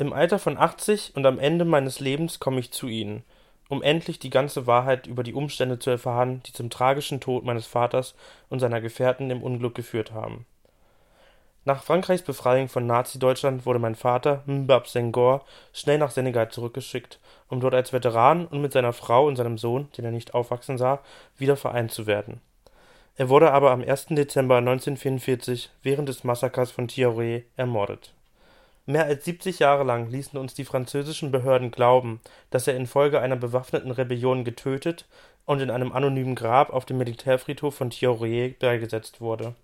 Im Alter von 80 und am Ende meines Lebens komme ich zu Ihnen, um endlich die ganze Wahrheit über die Umstände zu erfahren, die zum tragischen Tod meines Vaters und seiner Gefährten im Unglück geführt haben. Nach Frankreichs Befreiung von Nazi-Deutschland wurde mein Vater, Mbab Senghor, schnell nach Senegal zurückgeschickt, um dort als Veteran und mit seiner Frau und seinem Sohn, den er nicht aufwachsen sah, wieder vereint zu werden. Er wurde aber am 1. Dezember 1944 während des Massakers von Thiaroye ermordet. Mehr als 70 Jahre lang ließen uns die französischen Behörden glauben, dass er infolge einer bewaffneten Rebellion getötet und in einem anonymen Grab auf dem Militärfriedhof von Thiaroye beigesetzt wurde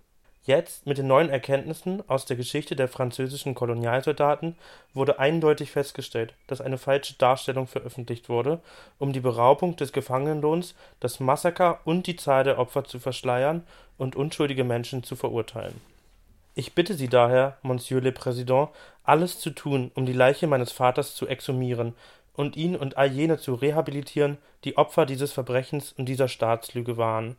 Jetzt, mit den neuen Erkenntnissen aus der Geschichte der französischen Kolonialsoldaten, wurde eindeutig festgestellt, dass eine falsche Darstellung veröffentlicht wurde, um die Beraubung des Gefangenenlohns, das Massaker und die Zahl der Opfer zu verschleiern und unschuldige Menschen zu verurteilen. Ich bitte Sie daher, Monsieur le Président, alles zu tun, um die Leiche meines Vaters zu exhumieren und ihn und all jene zu rehabilitieren, die Opfer dieses Verbrechens und dieser Staatslüge waren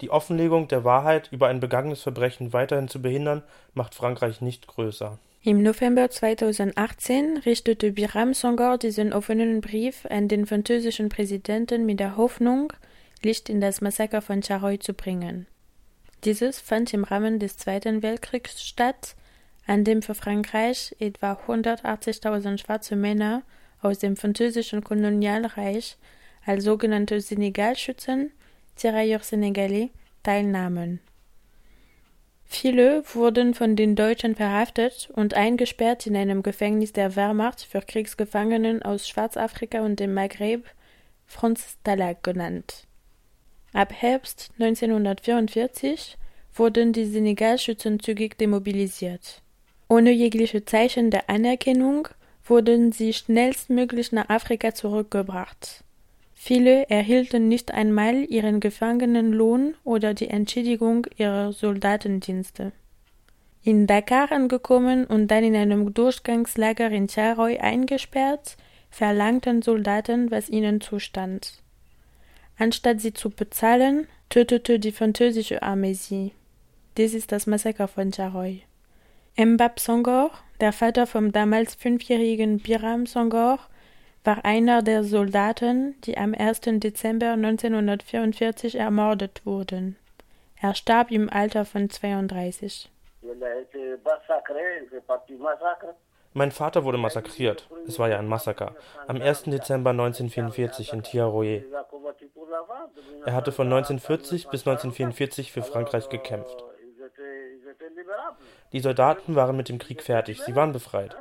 die Offenlegung der Wahrheit über ein begangenes Verbrechen weiterhin zu behindern, macht Frankreich nicht größer. Im November 2018 richtete Biram Songor diesen offenen Brief an den französischen Präsidenten mit der Hoffnung, Licht in das Massaker von Charoy zu bringen. Dieses fand im Rahmen des Zweiten Weltkriegs statt, an dem für Frankreich etwa 180.000 schwarze Männer aus dem französischen Kolonialreich als sogenannte Senegalschützen Tirailleurs sénégalais teilnahmen. Viele wurden von den Deutschen verhaftet und eingesperrt in einem Gefängnis der Wehrmacht für Kriegsgefangenen aus Schwarzafrika und dem Maghreb, Franz Stalag genannt. Ab Herbst 1944 wurden die Senegalschützen zügig demobilisiert. Ohne jegliche Zeichen der Anerkennung wurden sie schnellstmöglich nach Afrika zurückgebracht. Viele erhielten nicht einmal ihren Gefangenenlohn oder die Entschädigung ihrer Soldatendienste. In Dakar angekommen und dann in einem Durchgangslager in Charoy eingesperrt, verlangten Soldaten, was ihnen zustand. Anstatt sie zu bezahlen, tötete die französische Armee sie. Dies ist das Massaker von Charoy. Mbab Songor, der Vater vom damals fünfjährigen Biram Songor, war einer der Soldaten, die am 1. Dezember 1944 ermordet wurden. Er starb im Alter von 32. Mein Vater wurde massakriert. Es war ja ein Massaker. Am 1. Dezember 1944 in Tiaroye. Er hatte von 1940 bis 1944 für Frankreich gekämpft. Die Soldaten waren mit dem Krieg fertig. Sie waren befreit.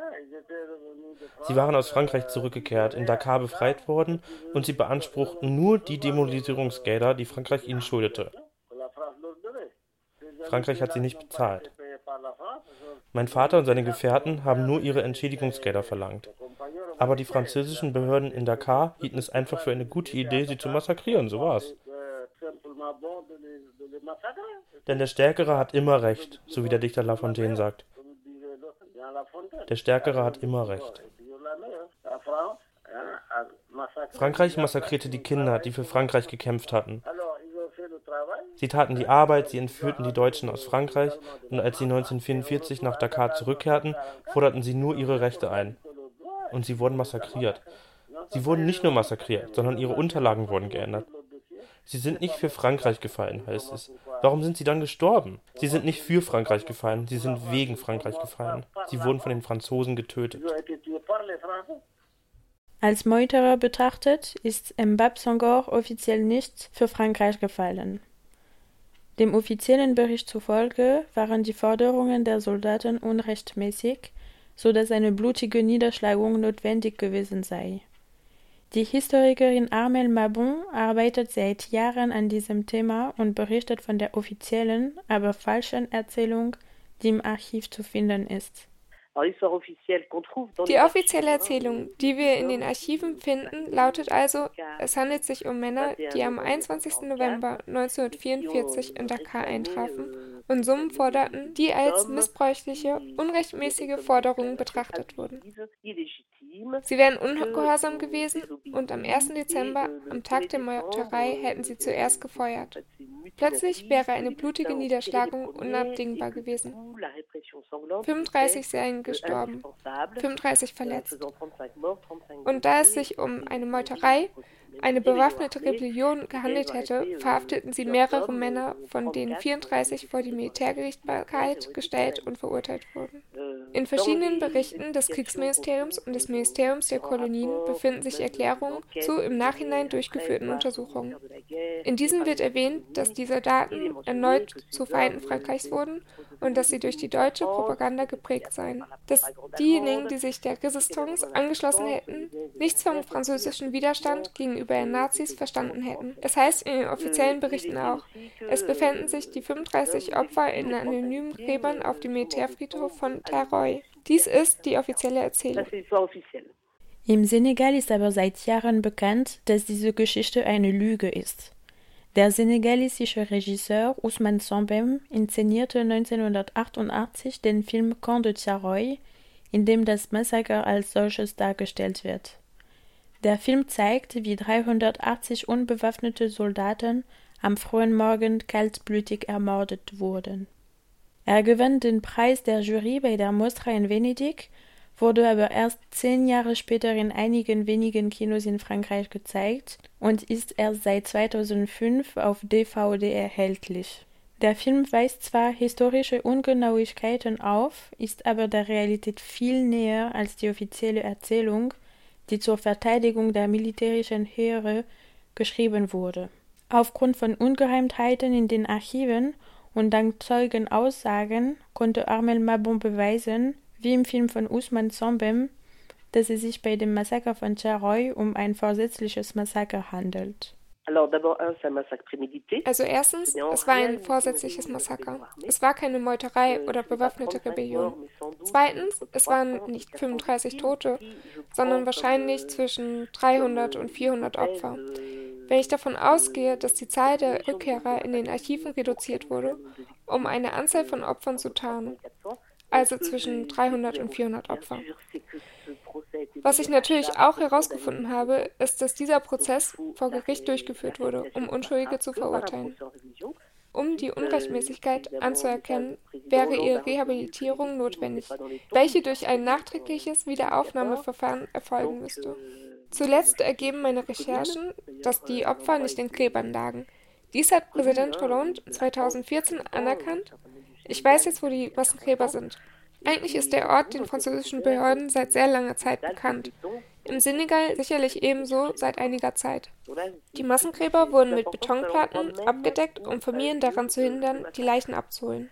Sie waren aus Frankreich zurückgekehrt, in Dakar befreit worden und sie beanspruchten nur die Demobilisierungsgelder, die Frankreich ihnen schuldete. Frankreich hat sie nicht bezahlt. Mein Vater und seine Gefährten haben nur ihre Entschädigungsgelder verlangt. Aber die französischen Behörden in Dakar hielten es einfach für eine gute Idee, sie zu massakrieren, so war's. Denn der Stärkere hat immer recht, so wie der Dichter La Fontaine sagt. Der Stärkere hat immer recht. Frankreich massakrierte die Kinder, die für Frankreich gekämpft hatten. Sie taten die Arbeit, sie entführten die Deutschen aus Frankreich und als sie 1944 nach Dakar zurückkehrten, forderten sie nur ihre Rechte ein. Und sie wurden massakriert. Sie wurden nicht nur massakriert, sondern ihre Unterlagen wurden geändert. Sie sind nicht für Frankreich gefallen, heißt es. Warum sind sie dann gestorben? Sie sind nicht für Frankreich gefallen, sie sind wegen Frankreich gefallen. Sie wurden von den Franzosen getötet. Als Meuterer betrachtet ist Mbab Sangor offiziell nicht für Frankreich gefallen. Dem offiziellen Bericht zufolge waren die Forderungen der Soldaten unrechtmäßig, so dass eine blutige Niederschlagung notwendig gewesen sei. Die Historikerin Armel Mabon arbeitet seit Jahren an diesem Thema und berichtet von der offiziellen, aber falschen Erzählung, die im Archiv zu finden ist. Die offizielle Erzählung, die wir in den Archiven finden, lautet also, es handelt sich um Männer, die am 21. November 1944 in Dakar eintrafen und Summen forderten, die als missbräuchliche, unrechtmäßige Forderungen betrachtet wurden. Sie wären ungehorsam gewesen und am 1. Dezember, am Tag der Meuterei, hätten sie zuerst gefeuert. Plötzlich wäre eine blutige Niederschlagung unabdingbar gewesen. 35 seien gestorben, 35 verletzt. Und da es sich um eine Meuterei, eine bewaffnete Rebellion gehandelt hätte, verhafteten sie mehrere Männer, von denen 34 vor die Militärgerichtsbarkeit gestellt und verurteilt wurden. In verschiedenen Berichten des Kriegsministeriums und des Ministeriums der Kolonien befinden sich Erklärungen zu im Nachhinein durchgeführten Untersuchungen. In diesen wird erwähnt, dass die Soldaten erneut zu Feinden Frankreichs wurden und dass sie durch die deutsche Propaganda geprägt seien. Dass diejenigen, die sich der Resistance angeschlossen hätten, nichts vom französischen Widerstand gegenüber den Nazis verstanden hätten. Es heißt in den offiziellen Berichten auch, es befänden sich die 35 Opfer in anonymen Gräbern auf dem Militärfriedhof von Terroy. Dies ist die offizielle Erzählung. Im Senegal ist aber seit Jahren bekannt, dass diese Geschichte eine Lüge ist. Der senegalesische Regisseur Ousmane Sambem inszenierte 1988 den Film Camp de Tiaroy, in dem das Massaker als solches dargestellt wird. Der Film zeigt, wie 380 unbewaffnete Soldaten am frühen Morgen kaltblütig ermordet wurden. Er gewann den Preis der Jury bei der Mostra in Venedig wurde aber erst zehn Jahre später in einigen wenigen Kinos in Frankreich gezeigt und ist erst seit 2005 auf DVD erhältlich. Der Film weist zwar historische Ungenauigkeiten auf, ist aber der Realität viel näher als die offizielle Erzählung, die zur Verteidigung der militärischen Heere geschrieben wurde. Aufgrund von Ungeheimtheiten in den Archiven und dank Zeugenaussagen konnte Armel Mabon beweisen, wie im Film von Usman Zombem, dass es sich bei dem Massaker von Charoy um ein vorsätzliches Massaker handelt. Also erstens, es war ein vorsätzliches Massaker. Es war keine Meuterei oder bewaffnete Rebellion. Zweitens, es waren nicht 35 Tote, sondern wahrscheinlich zwischen 300 und 400 Opfer. Wenn ich davon ausgehe, dass die Zahl der Rückkehrer in den Archiven reduziert wurde, um eine Anzahl von Opfern zu tarnen, also zwischen 300 und 400 Opfer. Was ich natürlich auch herausgefunden habe, ist, dass dieser Prozess vor Gericht durchgeführt wurde, um Unschuldige zu verurteilen. Um die Unrechtmäßigkeit anzuerkennen, wäre ihre Rehabilitierung notwendig, welche durch ein nachträgliches Wiederaufnahmeverfahren erfolgen müsste. Zuletzt ergeben meine Recherchen, dass die Opfer nicht in Gräbern lagen. Dies hat Präsident Hollande 2014 anerkannt ich weiß jetzt, wo die Massengräber sind. Eigentlich ist der Ort den französischen Behörden seit sehr langer Zeit bekannt. Im Senegal sicherlich ebenso seit einiger Zeit. Die Massengräber wurden mit Betonplatten abgedeckt, um Familien daran zu hindern, die Leichen abzuholen.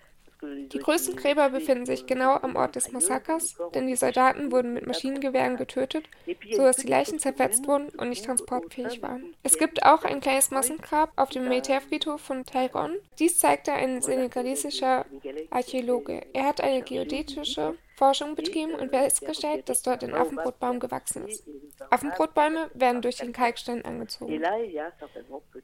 Die größten Gräber befinden sich genau am Ort des Massakers, denn die Soldaten wurden mit Maschinengewehren getötet, sodass die Leichen zerfetzt wurden und nicht transportfähig waren. Es gibt auch ein kleines Massengrab auf dem Militärfriedhof von Tairon. Dies zeigte ein senegalesischer Archäologe. Er hat eine geodätische Forschung betrieben und festgestellt, dass dort ein Affenbrotbaum gewachsen ist. Affenbrotbäume werden durch den Kalkstein angezogen.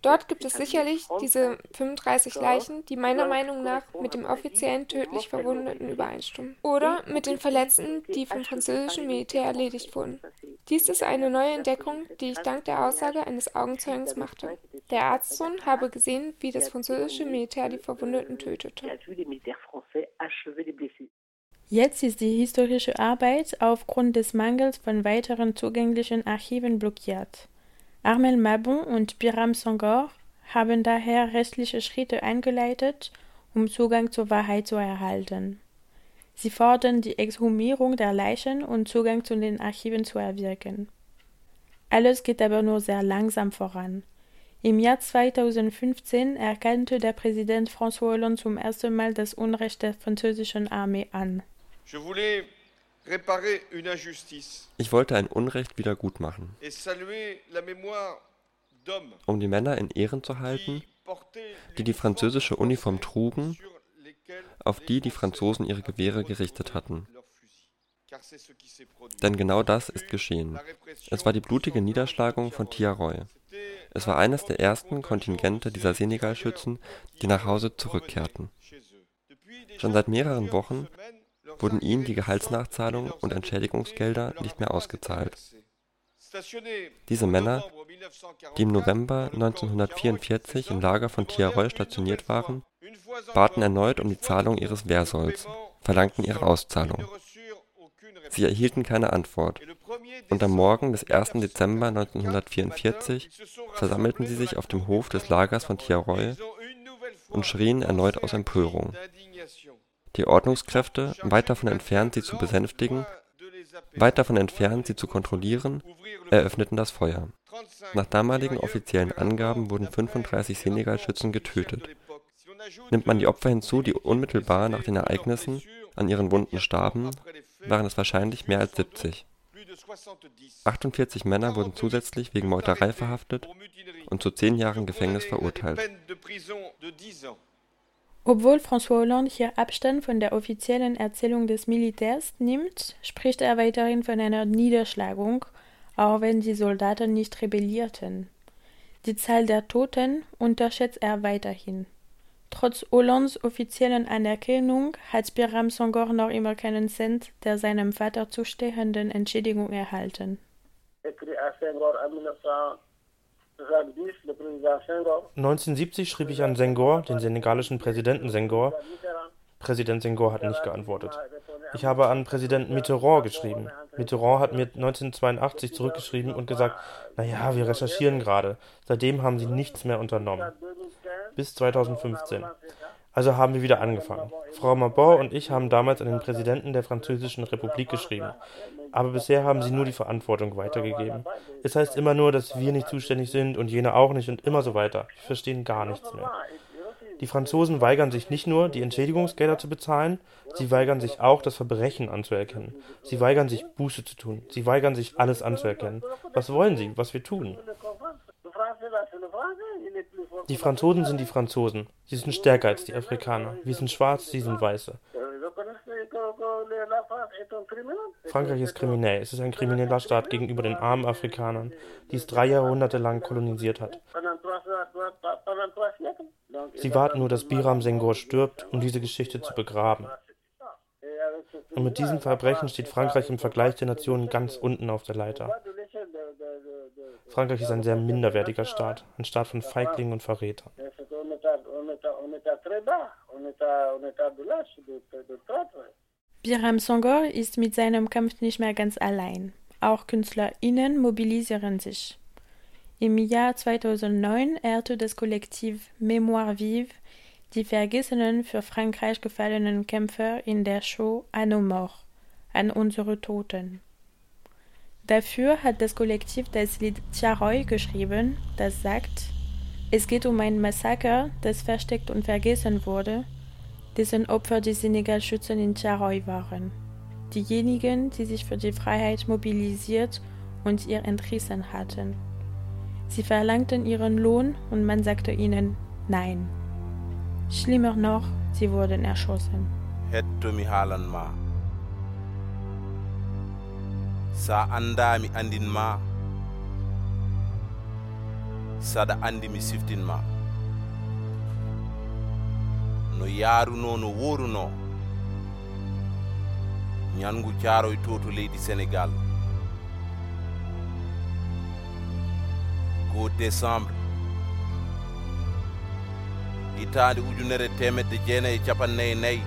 Dort gibt es sicherlich diese 35 Leichen, die meiner Meinung nach mit dem offiziellen tödlich Verwundeten übereinstimmen. Oder mit den Verletzten, die vom französischen Militär erledigt wurden. Dies ist eine neue Entdeckung, die ich dank der Aussage eines Augenzeugens machte. Der Arztsohn habe gesehen, wie das französische Militär die Verwundeten tötete. Jetzt ist die historische Arbeit aufgrund des Mangels von weiteren zugänglichen Archiven blockiert. Armel Mabon und Biram Sangor haben daher rechtliche Schritte eingeleitet, um Zugang zur Wahrheit zu erhalten. Sie fordern die Exhumierung der Leichen und Zugang zu den Archiven zu erwirken. Alles geht aber nur sehr langsam voran. Im Jahr 2015 erkannte der Präsident François Hollande zum ersten Mal das Unrecht der französischen Armee an. Ich wollte ein Unrecht wiedergutmachen, um die Männer in Ehren zu halten, die die französische Uniform trugen, auf die die Franzosen ihre Gewehre gerichtet hatten. Denn genau das ist geschehen. Es war die blutige Niederschlagung von Tiaroy. Es war eines der ersten Kontingente dieser Senegalschützen, die nach Hause zurückkehrten. Schon seit mehreren Wochen wurden ihnen die Gehaltsnachzahlungen und Entschädigungsgelder nicht mehr ausgezahlt. Diese Männer, die im November 1944 im Lager von Tiaroy stationiert waren, baten erneut um die Zahlung ihres Wehrsolls. verlangten ihre Auszahlung. Sie erhielten keine Antwort. Und am Morgen des 1. Dezember 1944 versammelten sie sich auf dem Hof des Lagers von Tiaroy und schrien erneut aus Empörung. Die Ordnungskräfte, weit davon entfernt, sie zu besänftigen, weit davon entfernt, sie zu kontrollieren, eröffneten das Feuer. Nach damaligen offiziellen Angaben wurden 35 Senegalschützen getötet. Nimmt man die Opfer hinzu, die unmittelbar nach den Ereignissen an ihren Wunden starben, waren es wahrscheinlich mehr als 70. 48 Männer wurden zusätzlich wegen Meuterei verhaftet und zu zehn Jahren Gefängnis verurteilt. Obwohl François Hollande hier Abstand von der offiziellen Erzählung des Militärs nimmt, spricht er weiterhin von einer Niederschlagung, auch wenn die Soldaten nicht rebellierten. Die Zahl der Toten unterschätzt er weiterhin. Trotz Hollands offiziellen Anerkennung hat Biram Songor noch immer keinen Cent der seinem Vater zustehenden Entschädigung erhalten. 1970 schrieb ich an Senghor, den senegalischen Präsidenten Senghor. Präsident Senghor hat nicht geantwortet. Ich habe an Präsident Mitterrand geschrieben. Mitterrand hat mir 1982 zurückgeschrieben und gesagt, naja, wir recherchieren gerade. Seitdem haben sie nichts mehr unternommen. Bis 2015. Also haben wir wieder angefangen. Frau Mabor und ich haben damals an den Präsidenten der Französischen Republik geschrieben. Aber bisher haben sie nur die Verantwortung weitergegeben. Es heißt immer nur, dass wir nicht zuständig sind und jene auch nicht und immer so weiter. Wir verstehen gar nichts mehr. Die Franzosen weigern sich nicht nur, die Entschädigungsgelder zu bezahlen, sie weigern sich auch, das Verbrechen anzuerkennen. Sie weigern sich, Buße zu tun. Sie weigern sich, alles anzuerkennen. Was wollen sie, was wir tun? Die Franzosen sind die Franzosen. Sie sind stärker als die Afrikaner. Wir sind schwarz, sie sind weiße. Frankreich ist kriminell. Es ist ein krimineller Staat gegenüber den armen Afrikanern, die es drei Jahrhunderte lang kolonisiert hat. Sie warten nur, dass Biram Senghor stirbt, um diese Geschichte zu begraben. Und mit diesem Verbrechen steht Frankreich im Vergleich der Nationen ganz unten auf der Leiter. Frankreich ist ein sehr minderwertiger Staat, ein Staat von Feiglingen und Verrätern. Biram Songor ist mit seinem Kampf nicht mehr ganz allein. Auch KünstlerInnen mobilisieren sich. Im Jahr 2009 ehrte das Kollektiv Mémoire Vive die vergessenen für Frankreich gefallenen Kämpfer in der Show À nos morts, an unsere Toten. Dafür hat das Kollektiv das Lied Tiaroy geschrieben, das sagt, es geht um ein Massaker, das versteckt und vergessen wurde, dessen Opfer die Senegalschützen in Tiaroy waren. Diejenigen, die sich für die Freiheit mobilisiert und ihr entrissen hatten. Sie verlangten ihren Lohn und man sagte ihnen Nein. Schlimmer noch, sie wurden erschossen. sa anda mi andinma saɗa andi mi siftinma no yaruno no woruno ñangu jaaroy to to leydi sénégal go décembre hitande ujunere temedde jeenayi e capannayyi nayyi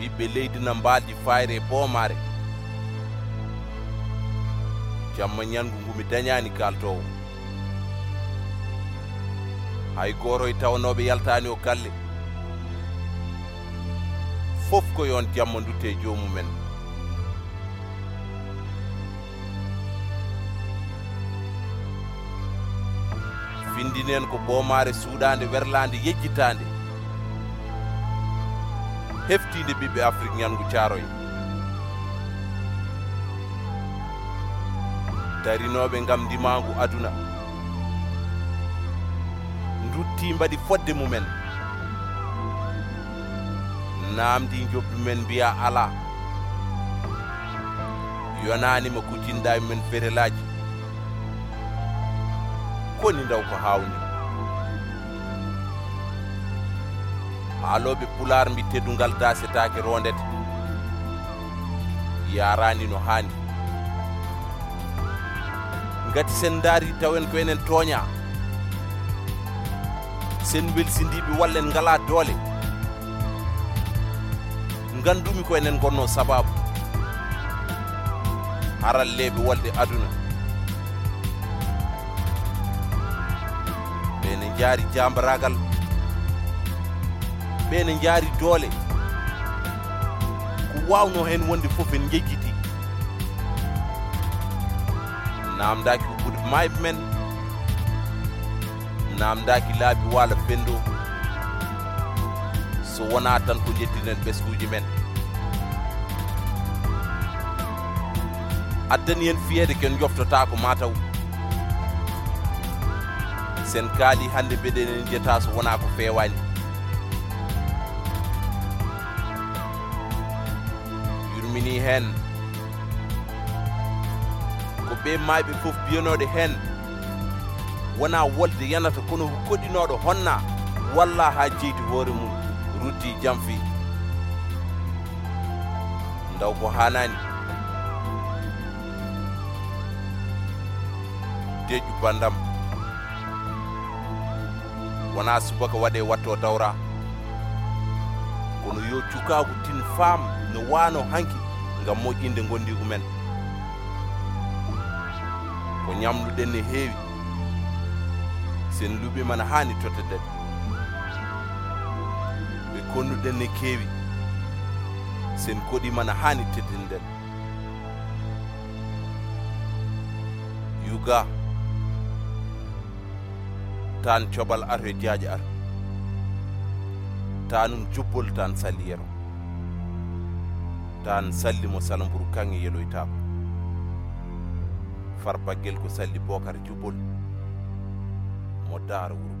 ɓiɓɓe leydi no mbaaldi fayre e boomare jamma ñangu ngu mi dañaani kaaltoowo hay gooro e tawnooɓe yaltaani o galle fof ko yon jamma dutte joomumen findineen ko boomaare suuɗaande werlaande yejjitaande. heftide ɓiɓɓe afrique ñangu caaroy darinoɓe gam ndimagu aduna. Dutti mbaɗi fodde mumen. Namdi jobbi men mbiya ala. Yonanima kuccinɗa e men ferelaji. Koni daw ko hawni. haaloɓe pular mbi teddungal dasetake rondete. Yarani no handi gati sen daari tawen ko enen tooña sen belsindiɓe wallen ngala doole gandumi ko enen gonno sababu haralleɓe wolde aduna. Ɓene jaari jambaragal ɓene jaari doole ko wawno hen wonde foof en jejjiti namdaki ɓuuɗe mayɓe men namdaki laabi waala fendo. So wona tan ko jettiren ɓesguji men. Addani hen fiyede ken joftotako mataw sen kaali hande mbeɗenen jetta so wona ko fewani hen. Ko ɓe mayɓe fof biyanoɗe hen. Wona wolde yanata kono koɗɗinoɗo honna. Walla ha jeyti hoore mum rutti jamfi. Ndaw ko hanani. Deƴƴu bandam wona subaka waɗe watto dawra kono yo cukagu tin faam no wano hanki ngam moƴƴinde gondigu men ko ñamluɗen ne heewi sen luɓimana hani totteden ɓe konnuɗen ne keewi sen koɗimana hani teddinden yuga tan cobal ar e jaaƴe ar tanum jubbol tan salliyero tan salli mo salamburu kanŋe yeloytako far baggel ko salli bokar jubbol mo daara wuro